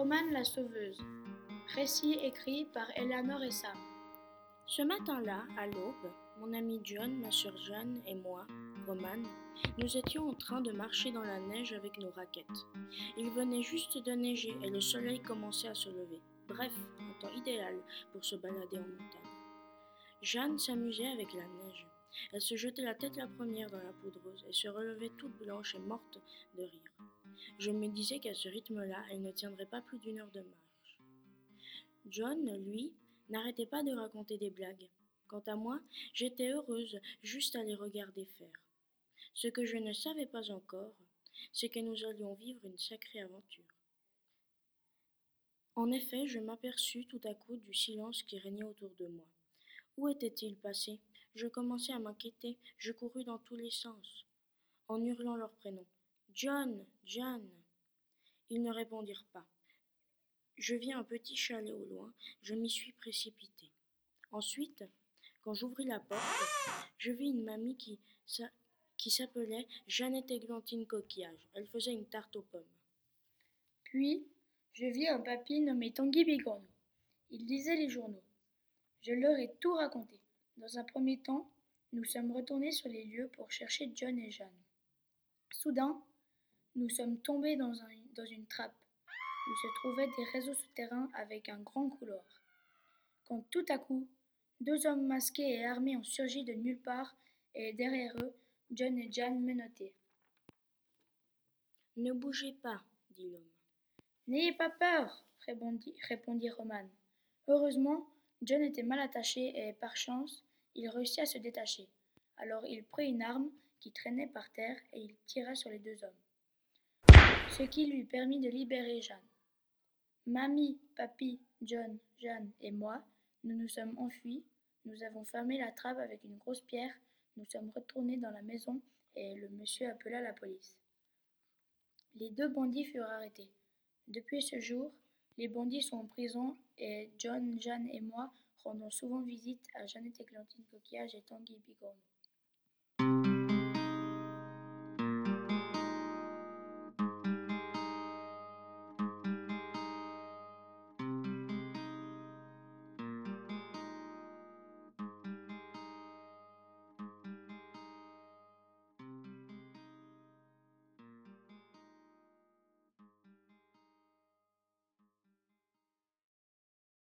Romane la sauveuse. Récit écrit par Eleanor et. Ce matin-là, à l'aube, mon ami John, ma sœur Jeanne et moi, Romane, nous étions en train de marcher dans la neige avec nos raquettes. Il venait juste de neiger et le soleil commençait à se lever. Bref, un temps idéal pour se balader en montagne. Jeanne s'amusait avec la neige. Elle se jetait la tête la première dans la poudreuse et se relevait toute blanche et morte de rire. Je me disais qu'à ce rythme-là, elle ne tiendrait pas plus d'une heure de marche. John, lui, n'arrêtait pas de raconter des blagues. Quant à moi, j'étais heureuse juste à les regarder faire. Ce que je ne savais pas encore, c'est que nous allions vivre une sacrée aventure. En effet, je m'aperçus tout à coup du silence qui régnait autour de moi. Où était-il passé? Je commençai à m'inquiéter, je courus dans tous les sens, en hurlant leurs prénoms. John, John. Ils ne répondirent pas. Je vis un petit chalet au loin, je m'y suis précipité. Ensuite, quand j'ouvris la porte, je vis une mamie qui, qui s'appelait Jeannette Églantine Coquillage. Elle faisait une tarte aux pommes. Puis, je vis un papy nommé Tanguy Bigorneau. Il lisait les journaux. Je leur ai tout raconté. Dans un premier temps, nous sommes retournés sur les lieux pour chercher John et Jeanne. Soudain, nous sommes tombés dans, dans une trappe où se trouvaient des réseaux souterrains avec un grand couloir. Quand tout à coup, deux hommes masqués et armés ont surgi de nulle part et derrière eux, John et Jeanne menottaient. Ne bougez pas, dit l'homme. N'ayez pas peur, répondit, répondit Roman. Heureusement, John était mal attaché et, par chance, il réussit à se détacher. Alors il prit une arme qui traînait par terre et il tira sur les deux hommes, ce qui lui permit de libérer Jeanne. Mamie, papy, John, Jeanne et moi, nous nous sommes enfuis, nous avons fermé la trappe avec une grosse pierre, nous sommes retournés dans la maison et le monsieur appela la police. Les deux bandits furent arrêtés. Depuis ce jour, les bandits sont en prison et John, Jeanne et moi rendons souvent visite à Jeannette Églantine Coquillage et Tanguy Bigorneau.